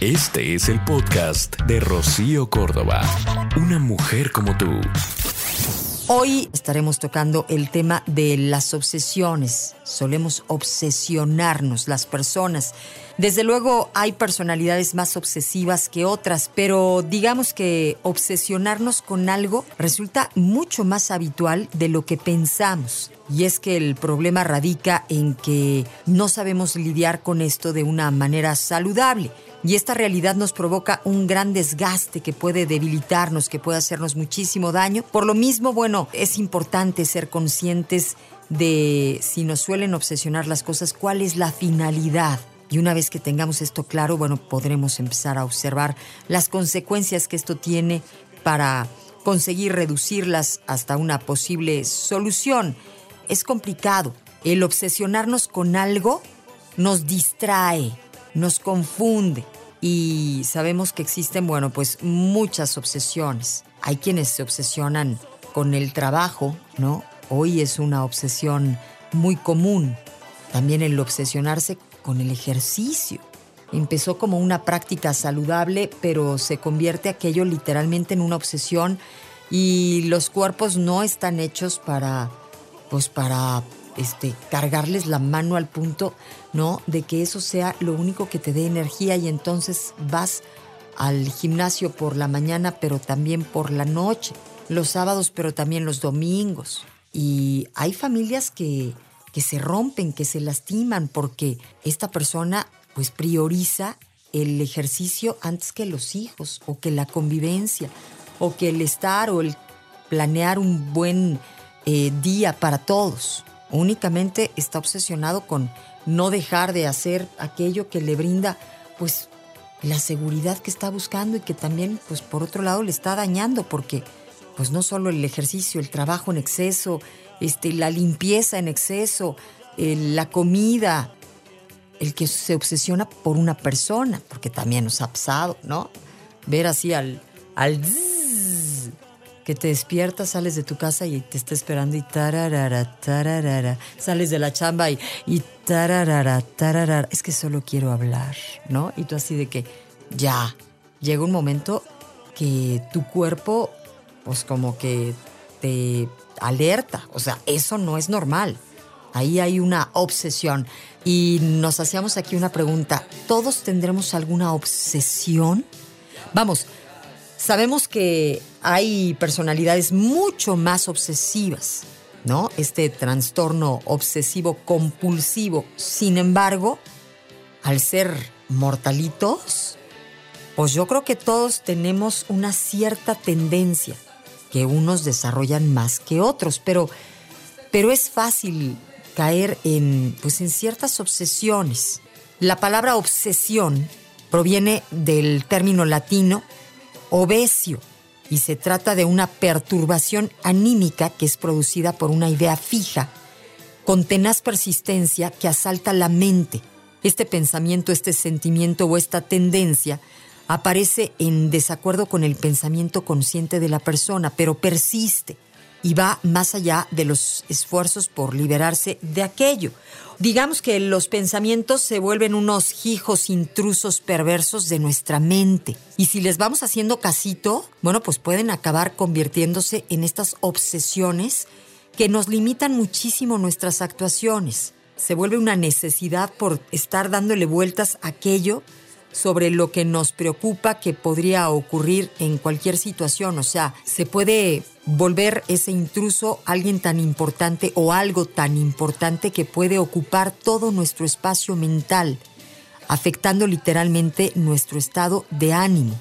Este es el podcast de Rocío Córdoba. Una mujer como tú. Hoy estaremos tocando el tema de las obsesiones. Solemos obsesionarnos las personas. Desde luego hay personalidades más obsesivas que otras, pero digamos que obsesionarnos con algo resulta mucho más habitual de lo que pensamos. Y es que el problema radica en que no sabemos lidiar con esto de una manera saludable. Y esta realidad nos provoca un gran desgaste que puede debilitarnos, que puede hacernos muchísimo daño. Por lo mismo, bueno, es importante ser conscientes de si nos suelen obsesionar las cosas, cuál es la finalidad y una vez que tengamos esto claro, bueno, podremos empezar a observar las consecuencias que esto tiene para conseguir reducirlas hasta una posible solución. Es complicado. El obsesionarnos con algo nos distrae, nos confunde y sabemos que existen, bueno, pues muchas obsesiones. Hay quienes se obsesionan con el trabajo, ¿no? Hoy es una obsesión muy común. También el obsesionarse con el ejercicio. Empezó como una práctica saludable, pero se convierte aquello literalmente en una obsesión y los cuerpos no están hechos para, pues para este, cargarles la mano al punto, ¿no? De que eso sea lo único que te dé energía y entonces vas al gimnasio por la mañana, pero también por la noche, los sábados, pero también los domingos. Y hay familias que que se rompen, que se lastiman, porque esta persona pues prioriza el ejercicio antes que los hijos, o que la convivencia, o que el estar o el planear un buen eh, día para todos. Únicamente está obsesionado con no dejar de hacer aquello que le brinda pues la seguridad que está buscando y que también pues por otro lado le está dañando porque pues no solo el ejercicio, el trabajo en exceso, este, la limpieza en exceso, la comida, el que se obsesiona por una persona, porque también nos ha pasado, ¿no? Ver así al, al que te despiertas, sales de tu casa y te está esperando y tararara, tararara, sales de la chamba y, y tararara, tararara, es que solo quiero hablar, ¿no? Y tú así de que ya, llega un momento que tu cuerpo, pues como que te alerta. O sea, eso no es normal. Ahí hay una obsesión. Y nos hacíamos aquí una pregunta. ¿Todos tendremos alguna obsesión? Vamos, sabemos que hay personalidades mucho más obsesivas, ¿no? Este trastorno obsesivo compulsivo. Sin embargo, al ser mortalitos, pues yo creo que todos tenemos una cierta tendencia que unos desarrollan más que otros, pero, pero es fácil caer en, pues en ciertas obsesiones. La palabra obsesión proviene del término latino obesio y se trata de una perturbación anímica que es producida por una idea fija, con tenaz persistencia que asalta la mente. Este pensamiento, este sentimiento o esta tendencia aparece en desacuerdo con el pensamiento consciente de la persona, pero persiste y va más allá de los esfuerzos por liberarse de aquello. Digamos que los pensamientos se vuelven unos hijos intrusos perversos de nuestra mente. Y si les vamos haciendo casito, bueno, pues pueden acabar convirtiéndose en estas obsesiones que nos limitan muchísimo nuestras actuaciones. Se vuelve una necesidad por estar dándole vueltas a aquello sobre lo que nos preocupa que podría ocurrir en cualquier situación. O sea, se puede volver ese intruso alguien tan importante o algo tan importante que puede ocupar todo nuestro espacio mental, afectando literalmente nuestro estado de ánimo.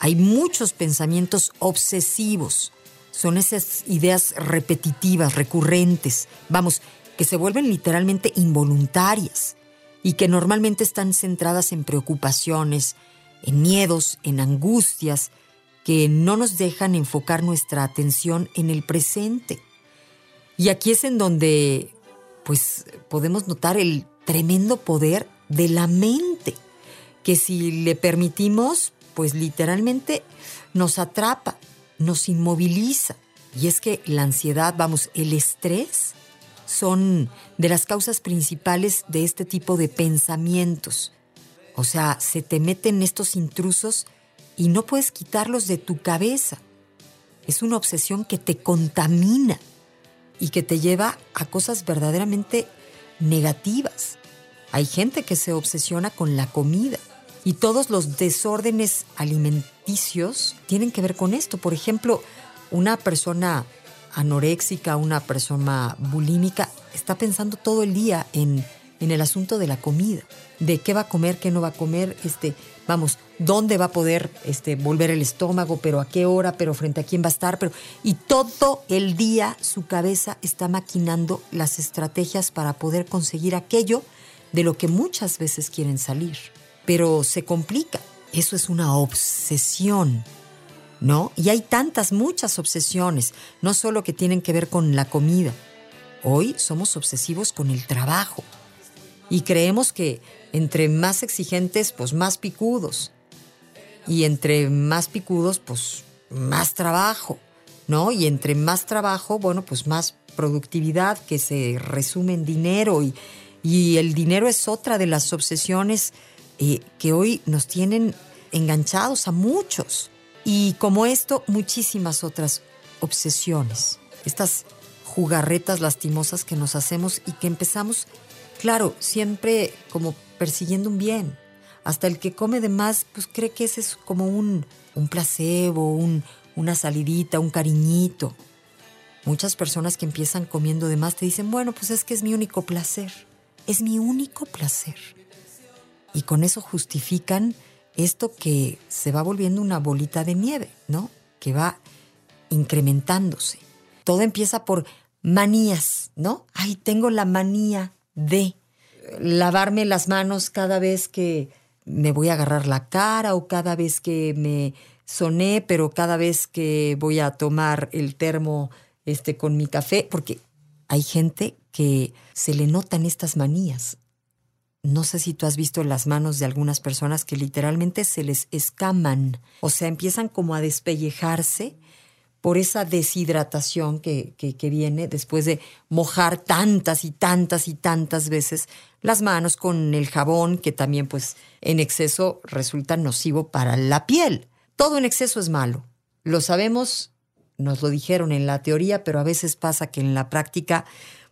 Hay muchos pensamientos obsesivos. Son esas ideas repetitivas, recurrentes, vamos, que se vuelven literalmente involuntarias y que normalmente están centradas en preocupaciones, en miedos, en angustias, que no nos dejan enfocar nuestra atención en el presente. Y aquí es en donde pues podemos notar el tremendo poder de la mente, que si le permitimos, pues literalmente nos atrapa, nos inmoviliza. Y es que la ansiedad, vamos, el estrés son de las causas principales de este tipo de pensamientos. O sea, se te meten estos intrusos y no puedes quitarlos de tu cabeza. Es una obsesión que te contamina y que te lleva a cosas verdaderamente negativas. Hay gente que se obsesiona con la comida y todos los desórdenes alimenticios tienen que ver con esto. Por ejemplo, una persona anoréxica, una persona bulímica, está pensando todo el día en, en el asunto de la comida, de qué va a comer, qué no va a comer, este, vamos, dónde va a poder este, volver el estómago, pero a qué hora, pero frente a quién va a estar, pero y todo el día su cabeza está maquinando las estrategias para poder conseguir aquello de lo que muchas veces quieren salir, pero se complica. Eso es una obsesión. ¿No? Y hay tantas, muchas obsesiones, no solo que tienen que ver con la comida. Hoy somos obsesivos con el trabajo y creemos que entre más exigentes, pues más picudos y entre más picudos, pues más trabajo, ¿no? Y entre más trabajo, bueno, pues más productividad que se resume en dinero y, y el dinero es otra de las obsesiones eh, que hoy nos tienen enganchados a muchos. Y como esto, muchísimas otras obsesiones, estas jugarretas lastimosas que nos hacemos y que empezamos, claro, siempre como persiguiendo un bien, hasta el que come de más, pues cree que ese es como un, un placebo, un, una salidita, un cariñito. Muchas personas que empiezan comiendo de más te dicen, bueno, pues es que es mi único placer. Es mi único placer. Y con eso justifican esto que se va volviendo una bolita de nieve, ¿no? Que va incrementándose. Todo empieza por manías, ¿no? Ay, tengo la manía de lavarme las manos cada vez que me voy a agarrar la cara o cada vez que me soné, pero cada vez que voy a tomar el termo este, con mi café, porque hay gente que se le notan estas manías. No sé si tú has visto las manos de algunas personas que literalmente se les escaman, o sea, empiezan como a despellejarse por esa deshidratación que, que, viene después de mojar tantas y tantas y tantas veces las manos con el jabón, que también pues en exceso resulta nocivo para la piel. Todo en exceso es malo. Lo sabemos, nos lo dijeron en la teoría, pero a veces pasa que en la práctica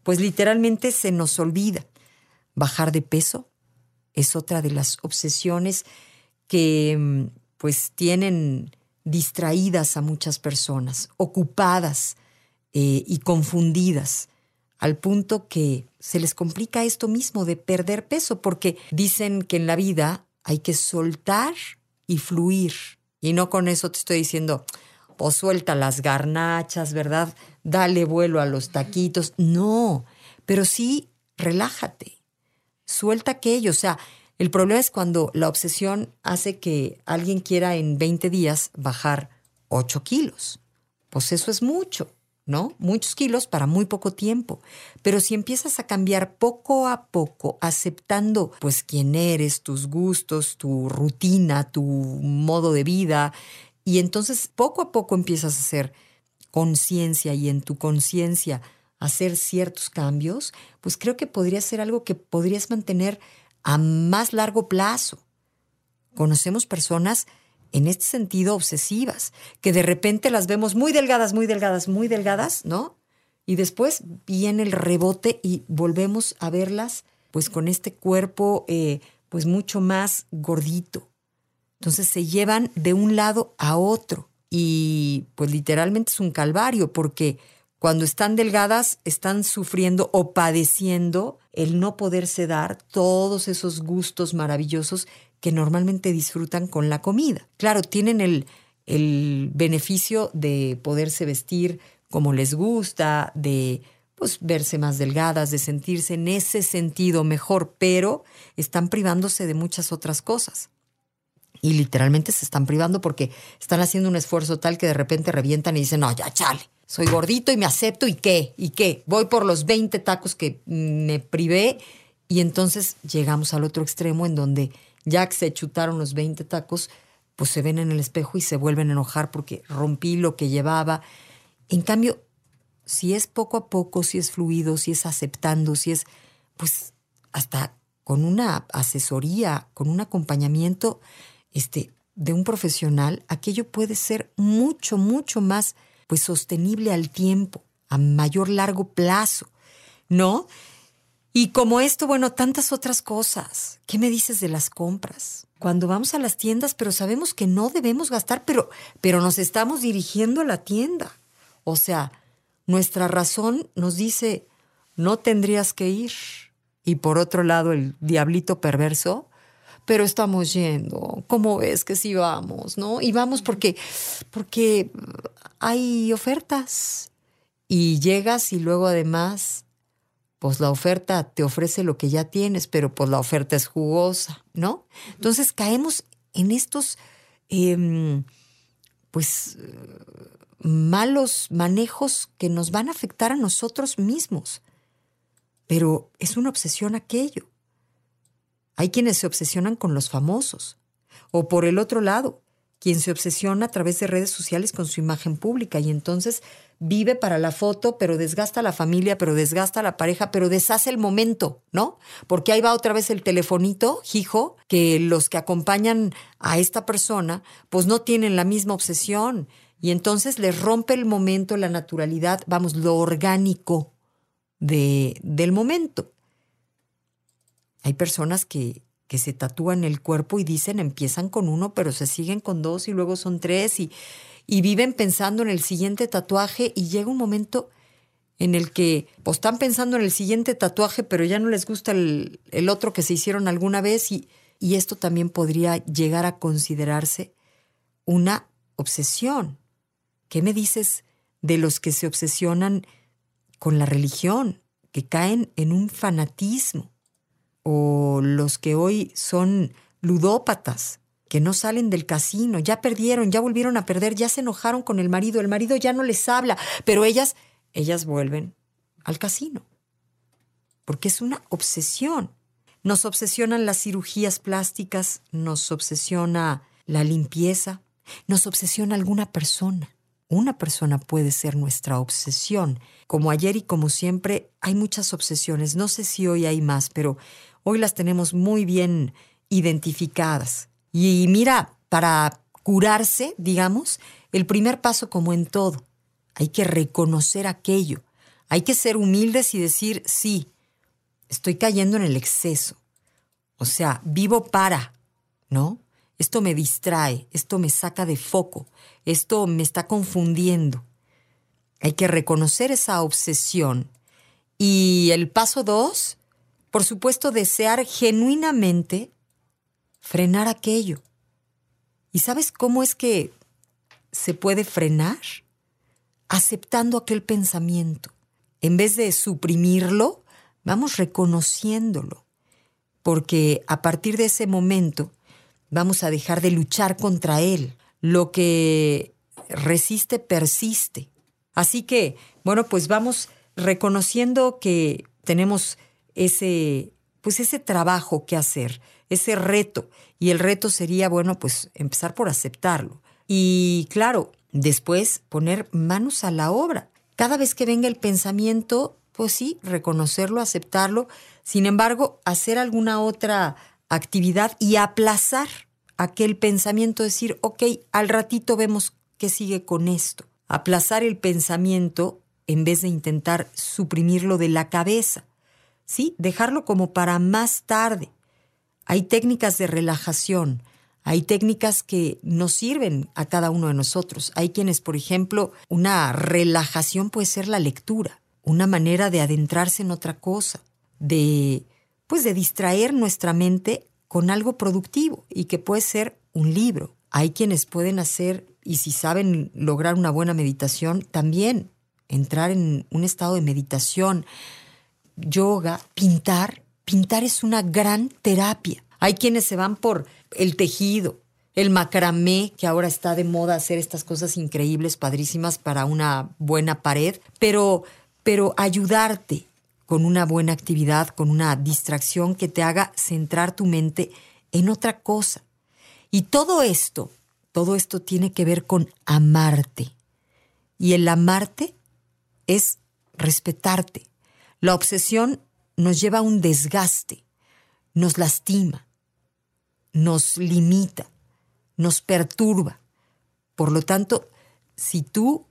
pues literalmente se nos olvida. Bajar de peso es otra de las obsesiones que mm, pues tienen distraídas a muchas personas, ocupadas eh, y confundidas, al punto que se les complica esto mismo de perder peso, porque dicen que en la vida hay que soltar y fluir. Y no con eso te estoy diciendo, o pues suelta las garnachas, ¿verdad? Dale vuelo a los taquitos. No, pero sí relájate, suelta aquello. O sea, el problema es cuando la obsesión hace que alguien quiera en 20 días bajar 8 kilos. Pues eso es mucho, ¿no? Muchos kilos para muy poco tiempo. Pero si empiezas a cambiar poco a poco, aceptando pues quién eres, tus gustos, tu rutina, tu modo de vida, y entonces poco a poco empiezas a hacer conciencia y en tu conciencia hacer ciertos cambios, pues creo que podría ser algo que podrías mantener a más largo plazo. Conocemos personas en este sentido obsesivas, que de repente las vemos muy delgadas, muy delgadas, muy delgadas, ¿no? Y después viene el rebote y volvemos a verlas pues con este cuerpo eh, pues mucho más gordito. Entonces se llevan de un lado a otro y pues literalmente es un calvario porque cuando están delgadas están sufriendo o padeciendo el no poderse dar todos esos gustos maravillosos que normalmente disfrutan con la comida. Claro, tienen el, el beneficio de poderse vestir como les gusta, de pues verse más delgadas, de sentirse en ese sentido mejor, pero están privándose de muchas otras cosas. Y literalmente se están privando porque están haciendo un esfuerzo tal que de repente revientan y dicen, no, ya chale, soy gordito y me acepto y qué, y qué. Voy por los 20 tacos que me privé y entonces llegamos al otro extremo en donde ya que se chutaron los 20 tacos, pues se ven en el espejo y se vuelven a enojar porque rompí lo que llevaba. En cambio, si es poco a poco, si es fluido, si es aceptando, si es, pues hasta con una asesoría, con un acompañamiento este, de un profesional, aquello puede ser mucho, mucho más pues, sostenible al tiempo, a mayor largo plazo, ¿no? Y como esto, bueno, tantas otras cosas. ¿Qué me dices de las compras? Cuando vamos a las tiendas, pero sabemos que no debemos gastar, pero, pero nos estamos dirigiendo a la tienda. O sea, nuestra razón nos dice, no tendrías que ir. Y por otro lado, el diablito perverso, pero estamos yendo. ¿Cómo ves que sí vamos, no? Y vamos porque, porque hay ofertas. Y llegas y luego además pues la oferta te ofrece lo que ya tienes, pero pues la oferta es jugosa, ¿no? Entonces caemos en estos, em, pues, malos manejos que nos van a afectar a nosotros mismos. Pero es una obsesión aquello. Hay quienes se obsesionan con los famosos. O por el otro lado, quien se obsesiona a través de redes sociales con su imagen pública y entonces vive para la foto, pero desgasta a la familia, pero desgasta a la pareja, pero deshace el momento, ¿no? Porque ahí va otra vez el telefonito, hijo, que los que acompañan a esta persona, pues no tienen la misma obsesión. Y entonces les rompe el momento, la naturalidad, vamos, lo orgánico de, del momento. Hay personas que, que se tatúan el cuerpo y dicen empiezan con uno, pero se siguen con dos y luego son tres y y viven pensando en el siguiente tatuaje y llega un momento en el que pues, están pensando en el siguiente tatuaje, pero ya no les gusta el, otro que se hicieron alguna vez y, y esto también podría llegar a considerarse una obsesión. ¿Qué me dices de los que se obsesionan con la religión, que caen en un fanatismo? O los que hoy son ludópatas, que no salen del casino, ya perdieron, ya volvieron a perder, ya se enojaron con el marido, el marido ya no les habla, pero ellas, ellas vuelven al casino, porque es una obsesión. Nos obsesionan las cirugías plásticas, nos obsesiona la limpieza, nos obsesiona alguna persona. Una persona puede ser nuestra obsesión. Como ayer y como siempre, hay muchas obsesiones. No sé si hoy hay más, pero hoy las tenemos muy bien identificadas. Y mira, para curarse, digamos, el primer paso como en todo, hay que reconocer aquello, hay que ser humildes y decir, sí, estoy cayendo en el exceso. O sea, vivo para, ¿no? Esto me distrae, esto me saca de foco, esto me está confundiendo. Hay que reconocer esa obsesión. Y el paso dos, por supuesto, desear genuinamente frenar aquello. ¿Y sabes cómo es que se puede frenar? Aceptando aquel pensamiento. En vez de suprimirlo, vamos reconociéndolo. Porque a partir de ese momento vamos a dejar de luchar contra él. Lo que resiste, persiste. Así que, bueno, pues vamos reconociendo que tenemos ese, pues ese trabajo que hacer ese reto. Y el reto sería, bueno, pues empezar por aceptarlo. Y claro, después poner manos a la obra. Cada vez que venga el pensamiento, pues sí, reconocerlo, aceptarlo. Sin embargo, hacer alguna otra actividad y aplazar aquel pensamiento, decir, ok, al ratito vemos qué sigue con esto. Aplazar el pensamiento en vez de intentar suprimirlo de la cabeza. Sí, dejarlo como para más tarde. Hay técnicas de relajación, hay técnicas que nos sirven a cada uno de nosotros. Hay quienes, por ejemplo, una relajación puede ser la lectura, una manera de adentrarse en otra cosa, de pues de distraer nuestra mente con algo productivo y que puede ser un libro. Hay quienes pueden hacer y si saben lograr una buena meditación, también entrar en un estado de meditación, yoga, pintar, Pintar es una gran terapia. Hay quienes se van por el tejido, el macramé, que ahora está de moda hacer estas cosas increíbles, padrísimas para una buena pared, pero, pero ayudarte con una buena actividad, con una distracción que te haga centrar tu mente en otra cosa. Y todo esto, todo esto tiene que ver con amarte. Y el amarte es respetarte. La obsesión nos lleva a un desgaste, nos lastima, nos limita, nos perturba. Por lo tanto, si tú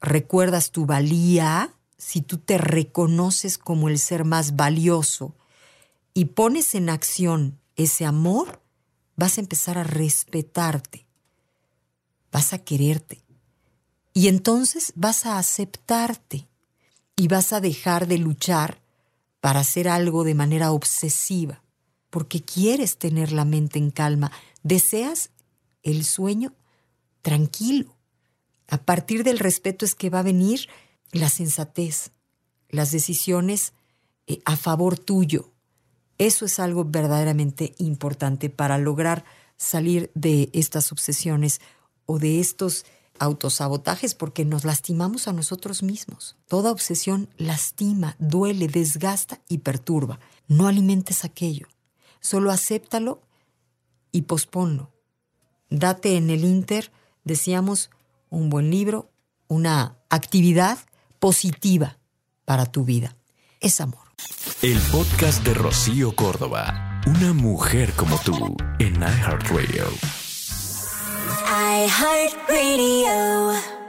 recuerdas tu valía, si tú te reconoces como el ser más valioso y pones en acción ese amor, vas a empezar a respetarte, vas a quererte y entonces vas a aceptarte y vas a dejar de luchar para hacer algo de manera obsesiva, porque quieres tener la mente en calma, deseas el sueño tranquilo. A partir del respeto es que va a venir la sensatez, las decisiones eh, a favor tuyo. Eso es algo verdaderamente importante para lograr salir de estas obsesiones o de estos autosabotajes porque nos lastimamos a nosotros mismos. Toda obsesión lastima, duele, desgasta y perturba. No alimentes aquello. Solo acéptalo y posponlo. Date en el Inter, decíamos, un buen libro, una actividad positiva para tu vida. Es amor. El podcast de Rocío Córdoba. Una mujer como tú en iHeartRadio. iHeartRadio.